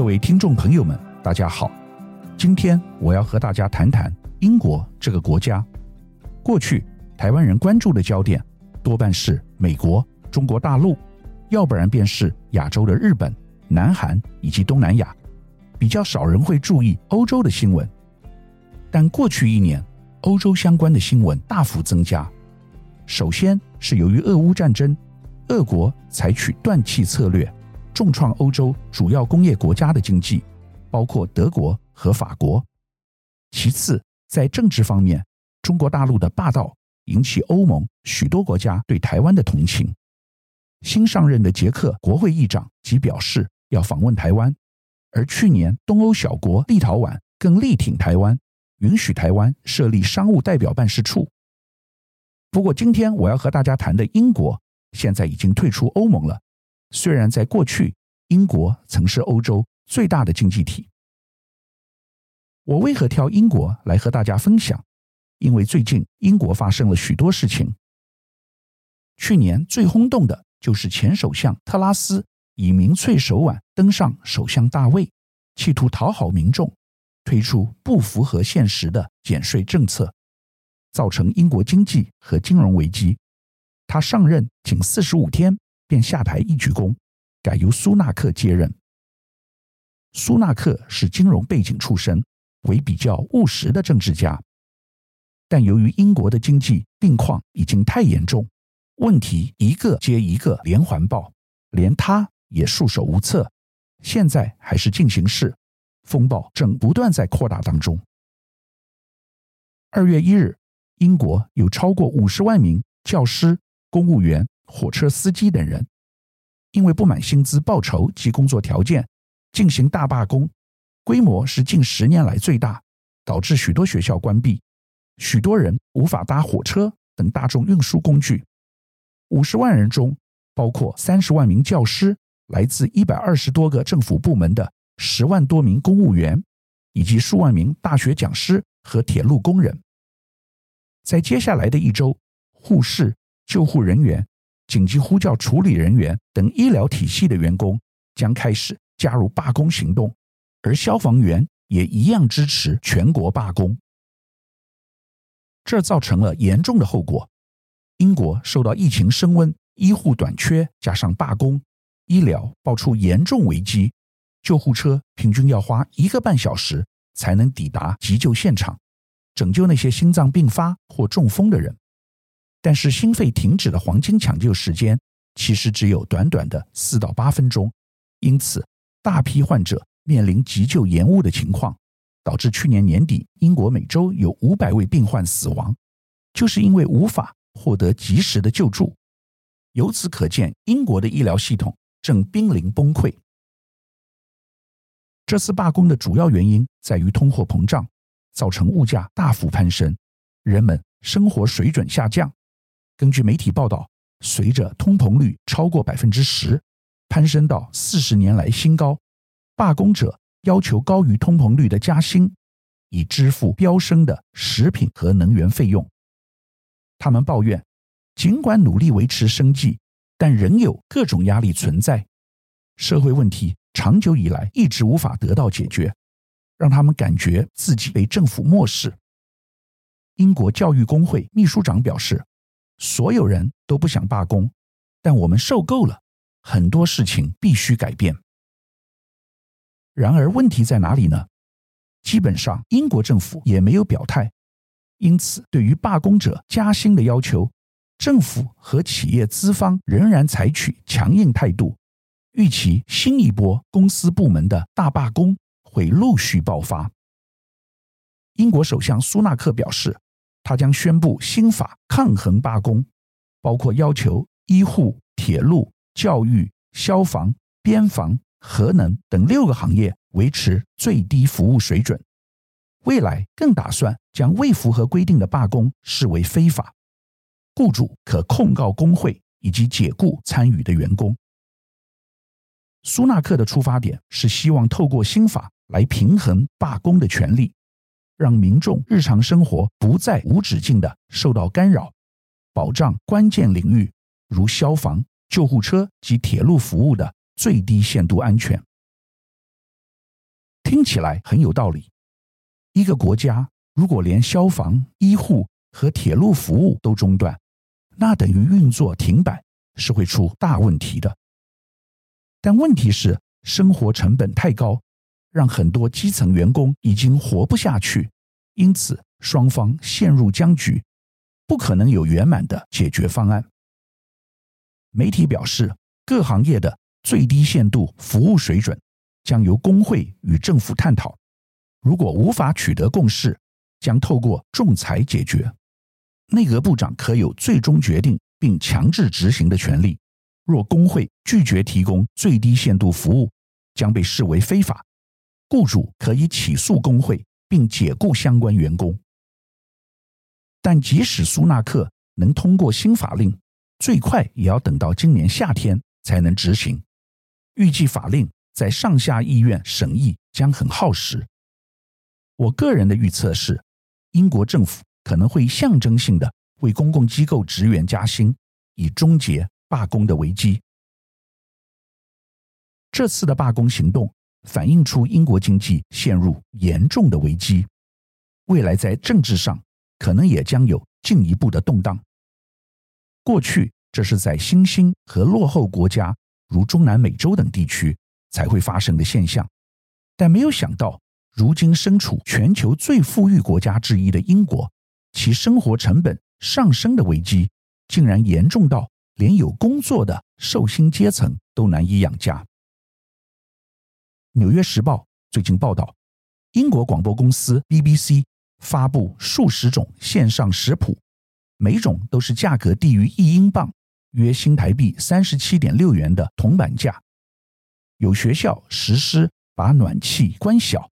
各位听众朋友们，大家好。今天我要和大家谈谈英国这个国家。过去台湾人关注的焦点多半是美国、中国大陆，要不然便是亚洲的日本、南韩以及东南亚，比较少人会注意欧洲的新闻。但过去一年，欧洲相关的新闻大幅增加。首先是由于俄乌战争，俄国采取断气策略，重创欧洲主要工业国家的经济，包括德国和法国。其次，在政治方面，中国大陆的霸道引起欧盟许多国家对台湾的同情。新上任的捷克国会议长即表示要访问台湾，而去年东欧小国立陶宛更力挺台湾，允许台湾设立商务代表办事处。不过，今天我要和大家谈的英国，现在已经退出欧盟了。虽然在过去，英国曾是欧洲最大的经济体。我为何挑英国来和大家分享？因为最近英国发生了许多事情。去年最轰动的就是前首相特拉斯以民粹手腕登上首相大位，企图讨好民众，推出不符合现实的减税政策，造成英国经济和金融危机。他上任仅四十五天便下台一鞠躬，改由苏纳克接任。苏纳克是金融背景出身，为比较务实的政治家。但由于英国的经济病况已经太严重，问题一个接一个连环爆，连他也束手无策。现在还是进行式，风暴正不断在扩大当中。二月一日，英国有超过五十万名教师。公务员、火车司机等人，因为不满薪资、报酬及工作条件，进行大罢工，规模是近十年来最大，导致许多学校关闭，许多人无法搭火车等大众运输工具。五十万人中，包括三十万名教师，来自一百二十多个政府部门的十万多名公务员，以及数万名大学讲师和铁路工人。在接下来的一周，护士。救护人员、紧急呼叫处理人员等医疗体系的员工将开始加入罢工行动，而消防员也一样支持全国罢工。这造成了严重的后果：英国受到疫情升温、医护短缺，加上罢工，医疗爆出严重危机，救护车平均要花一个半小时才能抵达急救现场，拯救那些心脏病发或中风的人。但是心肺停止的黄金抢救时间其实只有短短的四到八分钟，因此大批患者面临急救延误的情况，导致去年年底英国每周有五百位病患死亡，就是因为无法获得及时的救助。由此可见，英国的医疗系统正濒临崩溃。这次罢工的主要原因在于通货膨胀，造成物价大幅攀升，人们生活水准下降。根据媒体报道，随着通膨率超过百分之十，攀升到四十年来新高，罢工者要求高于通膨率的加薪，以支付飙升的食品和能源费用。他们抱怨，尽管努力维持生计，但仍有各种压力存在。社会问题长久以来一直无法得到解决，让他们感觉自己被政府漠视。英国教育工会秘书长表示。所有人都不想罢工，但我们受够了，很多事情必须改变。然而，问题在哪里呢？基本上，英国政府也没有表态，因此，对于罢工者加薪的要求，政府和企业资方仍然采取强硬态度。预期新一波公司部门的大罢工会陆续爆发。英国首相苏纳克表示。他将宣布新法抗衡罢工，包括要求医护、铁路、教育、消防、边防、核能等六个行业维持最低服务水准。未来更打算将未符合规定的罢工视为非法，雇主可控告工会以及解雇参与的员工。苏纳克的出发点是希望透过新法来平衡罢工的权利。让民众日常生活不再无止境地受到干扰，保障关键领域如消防、救护车及铁路服务的最低限度安全。听起来很有道理。一个国家如果连消防、医护和铁路服务都中断，那等于运作停摆，是会出大问题的。但问题是，生活成本太高，让很多基层员工已经活不下去，因此双方陷入僵局，不可能有圆满的解决方案。媒体表示，各行业的最低限度服务水准将由工会与政府探讨，如果无法取得共识，将透过仲裁解决。内阁部长可有最终决定并强制执行的权利。若工会拒绝提供最低限度服务，将被视为非法，雇主可以起诉工会并解雇相关员工。但即使苏纳克能通过新法令，最快也要等到今年夏天才能执行。预计法令在上下议院审议将很耗时。我个人的预测是，英国政府可能会象征性的为公共机构职员加薪，以终结。罢工的危机。这次的罢工行动反映出英国经济陷入严重的危机，未来在政治上可能也将有进一步的动荡。过去这是在新兴和落后国家，如中南美洲等地区才会发生的现象，但没有想到，如今身处全球最富裕国家之一的英国，其生活成本上升的危机竟然严重到。连有工作的受薪阶层都难以养家。《纽约时报》最近报道，英国广播公司 BBC 发布数十种线上食谱，每种都是价格低于一英镑（约新台币三十七点六元）的铜板价。有学校实施把暖气关小，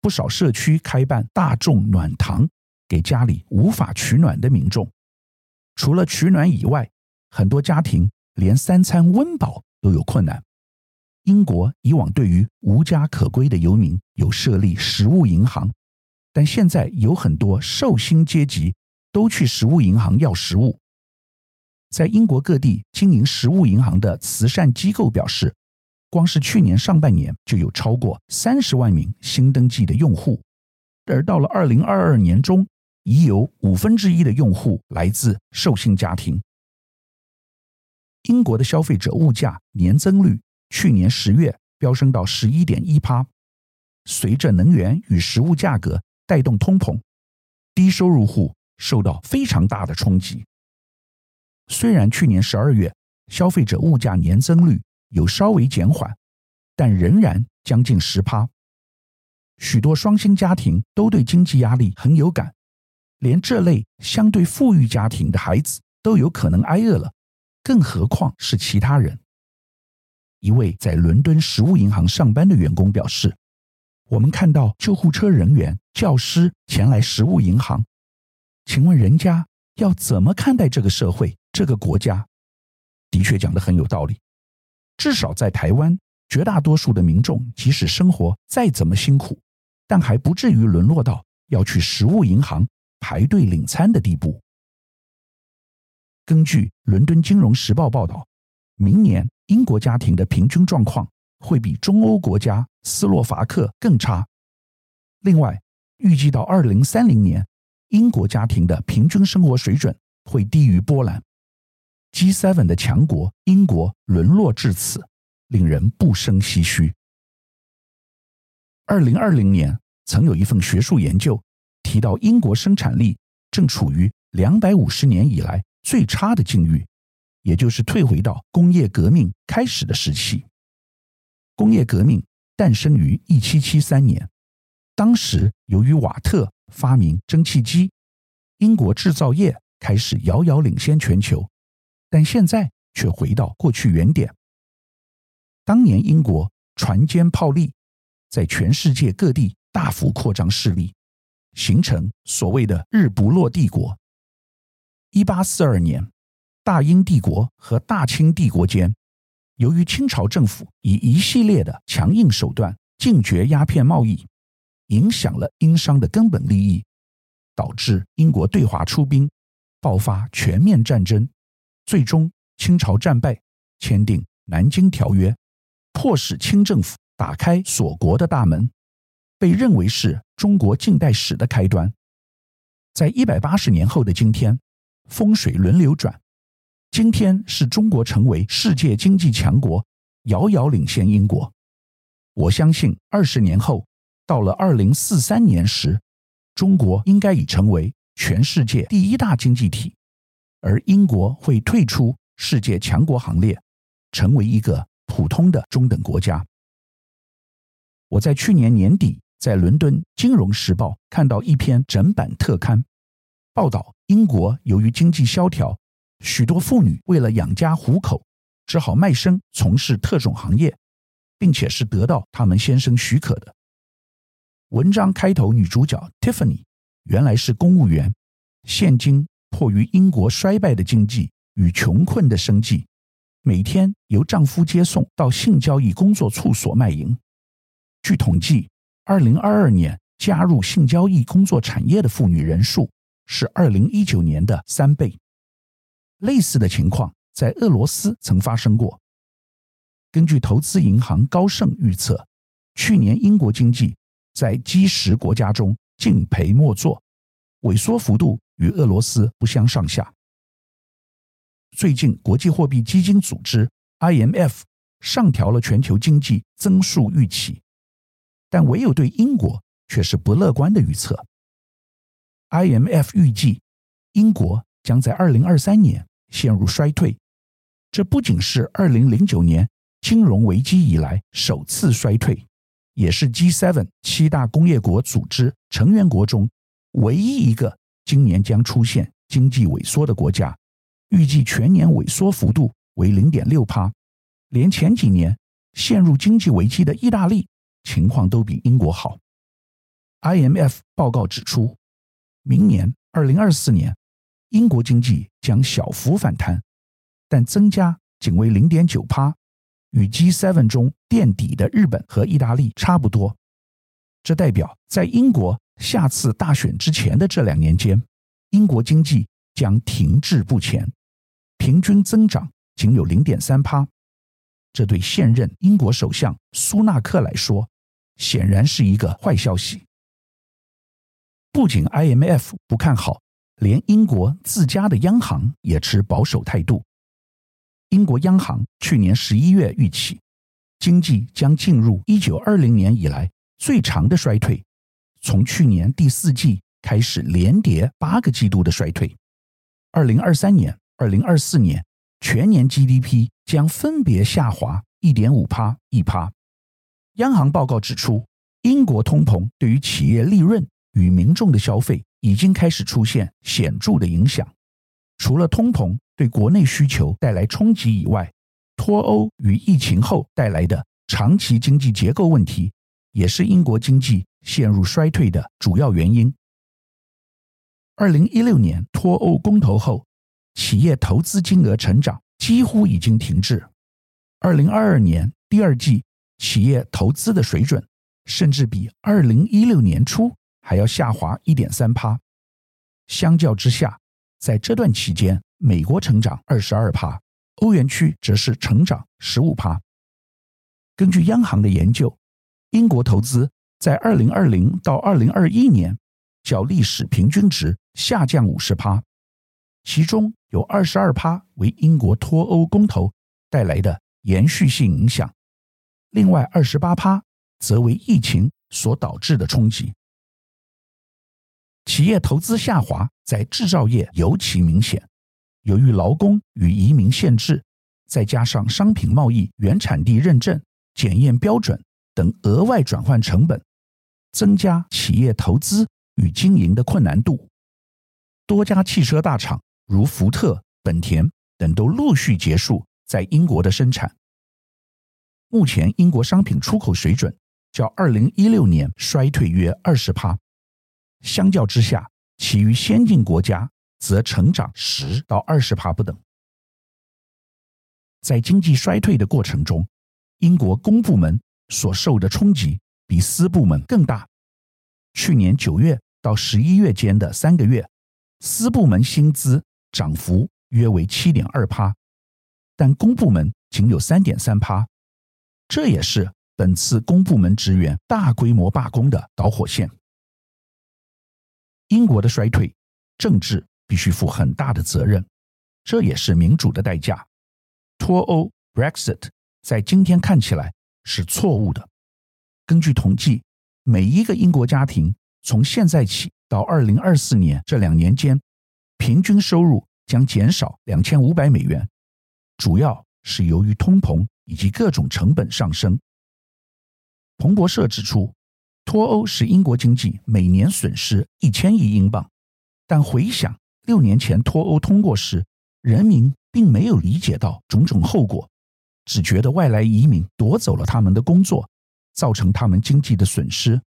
不少社区开办大众暖堂，给家里无法取暖的民众。除了取暖以外，很多家庭连三餐温饱都有困难。英国以往对于无家可归的游民有设立食物银行，但现在有很多受薪阶级都去食物银行要食物。在英国各地经营食物银行的慈善机构表示，光是去年上半年就有超过三十万名新登记的用户，而到了二零二二年中，已有五分之一的用户来自受薪家庭。英国的消费者物价年增率去年十月飙升到十一点一趴，随着能源与食物价格带动通膨，低收入户受到非常大的冲击。虽然去年十二月消费者物价年增率有稍微减缓，但仍然将近十趴。许多双薪家庭都对经济压力很有感，连这类相对富裕家庭的孩子都有可能挨饿了。更何况是其他人。一位在伦敦食物银行上班的员工表示：“我们看到救护车人员、教师前来食物银行，请问人家要怎么看待这个社会、这个国家？”的确讲得很有道理。至少在台湾，绝大多数的民众即使生活再怎么辛苦，但还不至于沦落到要去食物银行排队领餐的地步。根据《伦敦金融时报》报道，明年英国家庭的平均状况会比中欧国家斯洛伐克更差。另外，预计到二零三零年，英国家庭的平均生活水准会低于波兰。G7 的强国英国沦落至此，令人不胜唏嘘。二零二零年，曾有一份学术研究提到，英国生产力正处于两百五十年以来。最差的境遇，也就是退回到工业革命开始的时期。工业革命诞生于一七七三年，当时由于瓦特发明蒸汽机，英国制造业开始遥遥领先全球。但现在却回到过去原点。当年英国船坚炮利，在全世界各地大幅扩张势力，形成所谓的“日不落帝国”。一八四二年，大英帝国和大清帝国间，由于清朝政府以一系列的强硬手段禁绝鸦片贸易，影响了英商的根本利益，导致英国对华出兵，爆发全面战争，最终清朝战败，签订《南京条约》，迫使清政府打开锁国的大门，被认为是中国近代史的开端。在一百八十年后的今天，风水轮流转，今天是中国成为世界经济强国，遥遥领先英国。我相信二十年后，到了二零四三年时，中国应该已成为全世界第一大经济体，而英国会退出世界强国行列，成为一个普通的中等国家。我在去年年底在伦敦《金融时报》看到一篇整版特刊，报道英国由于经济萧条，许多妇女为了养家糊口，只好卖身从事特种行业，并且是得到他们先生许可的。文章开头女主角 Tiffany 原来是公务员，现今迫于英国衰败的经济与穷困的生计，每天由丈夫接送到性交易工作处所卖淫。据统计，二零二二年加入性交易工作产业的妇女人数是二零一九年的三倍。类似的情况在俄罗斯曾发生过。根据投资银行高盛预测，去年英国经济。在 G10 国家中净赔莫作，萎缩幅度与俄罗斯不相上下。最近，国际货币基金组织 IMF 上调了全球经济增速预期，但唯有对英国却是不乐观的预测。IMF 预计英国将在2023年陷入衰退，这不仅是2009年金融危机以来首次衰退。也是 G7 七大工业国组织成员国中唯一一个今年将出现经济萎缩的国家，预计全年萎缩幅度为零点六趴。连前几年陷入经济危机的意大利情况都比英国好。IMF 报告指出，明年二零二四年英国经济将小幅反弹，但增加仅为零点九趴。与 G7 中垫底的日本和意大利差不多，这代表在英国下次大选之前的这两年间，英国经济将停滞不前，平均增长仅有零点三趴。这对现任英国首相苏纳克来说，显然是一个坏消息。不仅 IMF 不看好，连英国自家的央行也持保守态度。英国央行去年十一月预期，经济将进入一九二零年以来最长的衰退，从去年第四季开始连跌八个季度的衰退。二零二三年、二零二四年全年 GDP 将分别下滑一点五趴、一趴。央行报告指出，英国通膨对于企业利润与民众的消费已经开始出现显著的影响。除了通膨对国内需求带来冲击以外，脱欧与疫情后带来的长期经济结构问题，也是英国经济陷入衰退的主要原因。二零一六年脱欧公投后，企业投资金额成长几乎已经停滞。二零二二年第二季企业投资的水准，甚至比二零一六年初还要下滑一点三趴。相较之下，在这段期间，美国成长二十二趴，欧元区则是成长十五趴。根据央行的研究，英国投资在二零二零到二零二一年较历史平均值下降五十趴，其中有二十二趴为英国脱欧公投带来的延续性影响，另外二十八趴则为疫情所导致的冲击。企业投资下滑在制造业尤其明显，由于劳工与移民限制，再加上商品贸易原产地认证、检验标准等额外转换成本，增加企业投资与经营的困难度。多家汽车大厂如福特、本田等都陆续结束在英国的生产。目前，英国商品出口水准较二零一六年衰退约二十趴。相较之下，其余先进国家则成长十到二十趴不等。在经济衰退的过程中，英国公部门所受的冲击比私部门更大。去年九月到十一月间的三个月，私部门薪资涨幅约为七点二趴，但公部门仅有三点三趴。这也是本次公部门职员大规模罢工的导火线。英国的衰退，政治必须负很大的责任，这也是民主的代价。脱欧 （Brexit） 在今天看起来是错误的。根据统计，每一个英国家庭从现在起到二零二四年这两年间，平均收入将减少两千五百美元，主要是由于通膨以及各种成本上升。彭博社指出，脱欧使英国经济每年损失一千亿英镑，但回想六年前脱欧通过时，人民并没有理解到种种后果，只觉得外来移民夺走了他们的工作，造成他们经济的损失。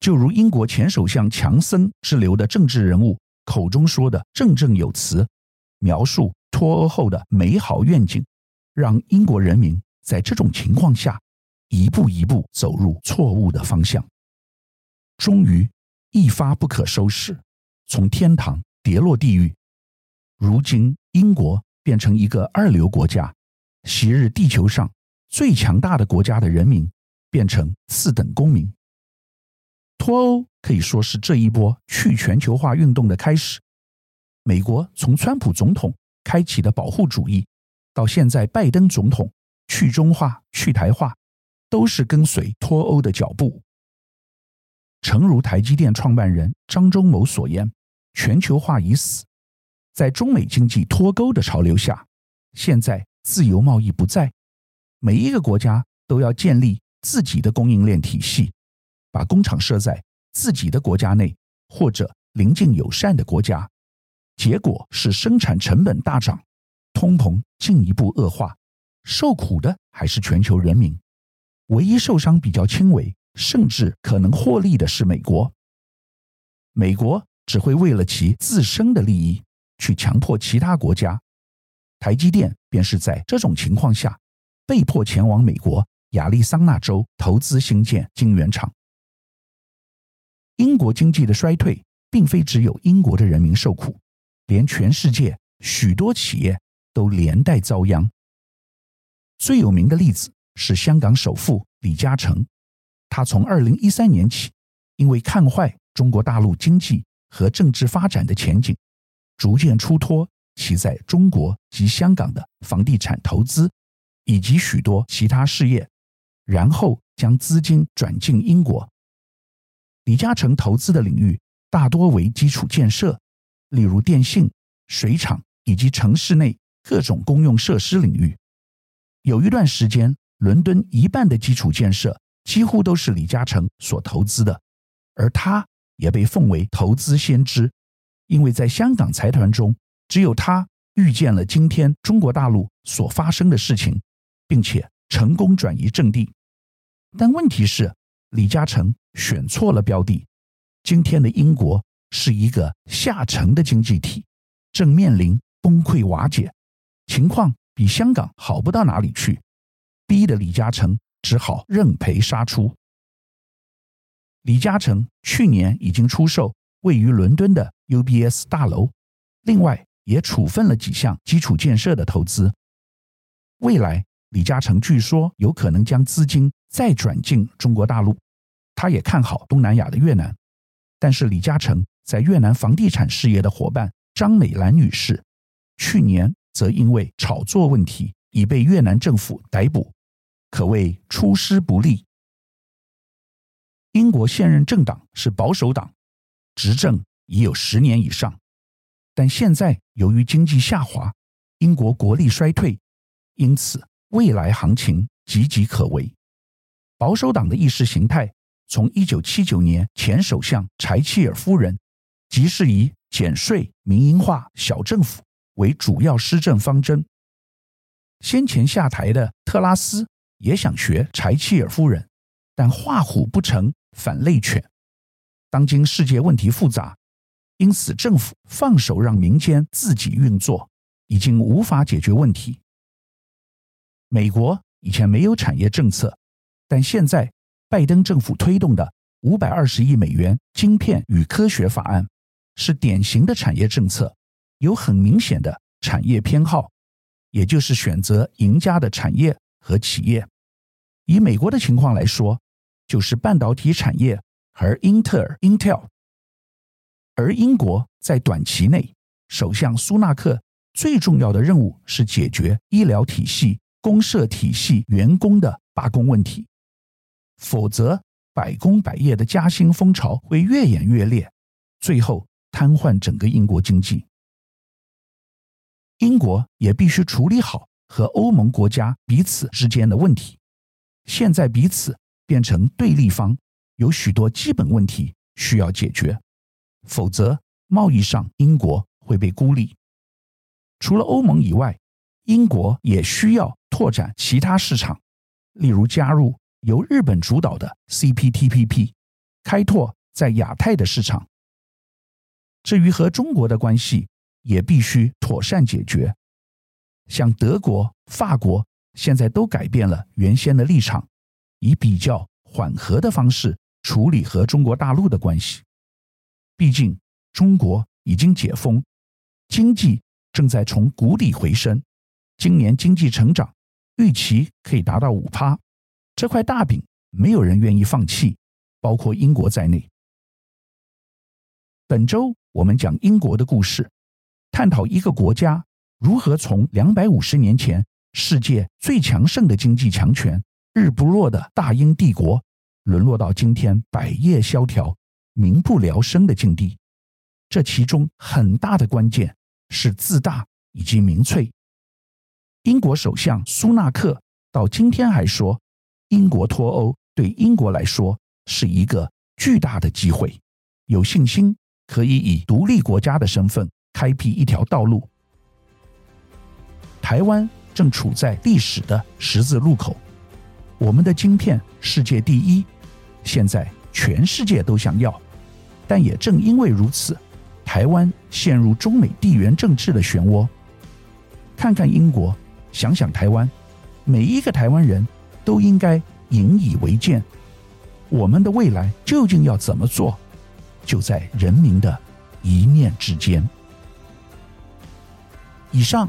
就如英国前首相强森之流的政治人物口中说的振振有词，描述脱欧后的美好愿景，让英国人民在这种情况下。一步一步走入错误的方向，终于一发不可收拾，从天堂跌落地狱。如今，英国变成一个二流国家，昔日地球上最强大的国家的人民变成次等公民。脱欧可以说是这一波去全球化运动的开始。美国从川普总统开启的保护主义，到现在拜登总统去中化、去台化。都是跟随脱欧的脚步。诚如台积电创办人张忠谋所言：“全球化已死，在中美经济脱钩的潮流下，现在自由贸易不在，每一个国家都要建立自己的供应链体系，把工厂设在自己的国家内或者邻近友善的国家，结果是生产成本大涨，通膨进一步恶化，受苦的还是全球人民。”唯一受伤比较轻微，甚至可能获利的是美国。美国只会为了其自身的利益去强迫其他国家。台积电便是在这种情况下被迫前往美国亚利桑那州投资兴建晶圆厂。英国经济的衰退，并非只有英国的人民受苦，连全世界许多企业都连带遭殃。最有名的例子。是香港首富李嘉诚，他从二零一三年起，因为看坏中国大陆经济和政治发展的前景，逐渐出脱其在中国及香港的房地产投资以及许多其他事业，然后将资金转进英国。李嘉诚投资的领域大多为基础建设，例如电信、水厂以及城市内各种公用设施领域。有一段时间。伦敦一半的基础建设几乎都是李嘉诚所投资的，而他也被奉为投资先知，因为在香港财团中，只有他预见了今天中国大陆所发生的事情，并且成功转移阵地。但问题是，李嘉诚选错了标的。今天的英国是一个下沉的经济体，正面临崩溃瓦解，情况比香港好不到哪里去。逼得李嘉诚只好认赔杀出。李嘉诚去年已经出售位于伦敦的 UBS 大楼，另外也处分了几项基础建设的投资。未来，李嘉诚据说有可能将资金再转进中国大陆。他也看好东南亚的越南，但是李嘉诚在越南房地产事业的伙伴张美兰女士，去年则因为炒作问题已被越南政府逮捕。可谓出师不利。英国现任政党是保守党，执政已有十年以上，但现在由于经济下滑，英国国力衰退，因此未来行情岌岌可危。保守党的意识形态从一九七九年前首相柴契尔夫人即是以减税、民营化、小政府为主要施政方针。先前下台的特拉斯。也想学柴契尔夫人，但画虎不成反类犬。当今世界问题复杂，因此政府放手让民间自己运作，已经无法解决问题。美国以前没有产业政策，但现在拜登政府推动的五百二十亿美元晶片与科学法案，是典型的产业政策，有很明显的产业偏好，也就是选择赢家的产业和企业。以美国的情况来说，就是半导体产业和英特尔 Intel。而英国在短期内，首相苏纳克最重要的任务是解决医疗体系、公社体系员工的罢工问题，否则百工百业的加薪风潮会越演越烈，最后瘫痪整个英国经济。英国也必须处理好和欧盟国家彼此之间的问题，现在彼此变成对立方，有许多基本问题需要解决。否则，贸易上英国会被孤立。除了欧盟以外，英国也需要拓展其他市场，例如加入由日本主导的 CPTPP，开拓在亚太的市场。至于和中国的关系，也必须妥善解决。像德国、法国现在都改变了原先的立场，以比较缓和的方式处理和中国大陆的关系。毕竟，中国已经解封，经济正在从谷底回升。今年经济成长预期可以达到五趴，这块大饼没有人愿意放弃，包括英国在内。本周我们讲英国的故事，探讨一个国家如何从两百五十年前世界最强盛的经济强权、日不落的大英帝国，沦落到今天百业萧条。民不聊生的境地，这其中很大的关键是自大以及民粹。英国首相苏纳克到今天还说，英国脱欧对英国来说是一个巨大的机会，有信心可以以独立国家的身份开辟一条道路。台湾正处在历史的十字路口，我们的晶片世界第一，现在全世界都想要。但也正因为如此，台湾陷入中美地缘政治的漩涡。看看英国，想想台湾，每一个台湾人都应该引以为鉴。我们的未来究竟要怎么做，就在人民的一念之间。以上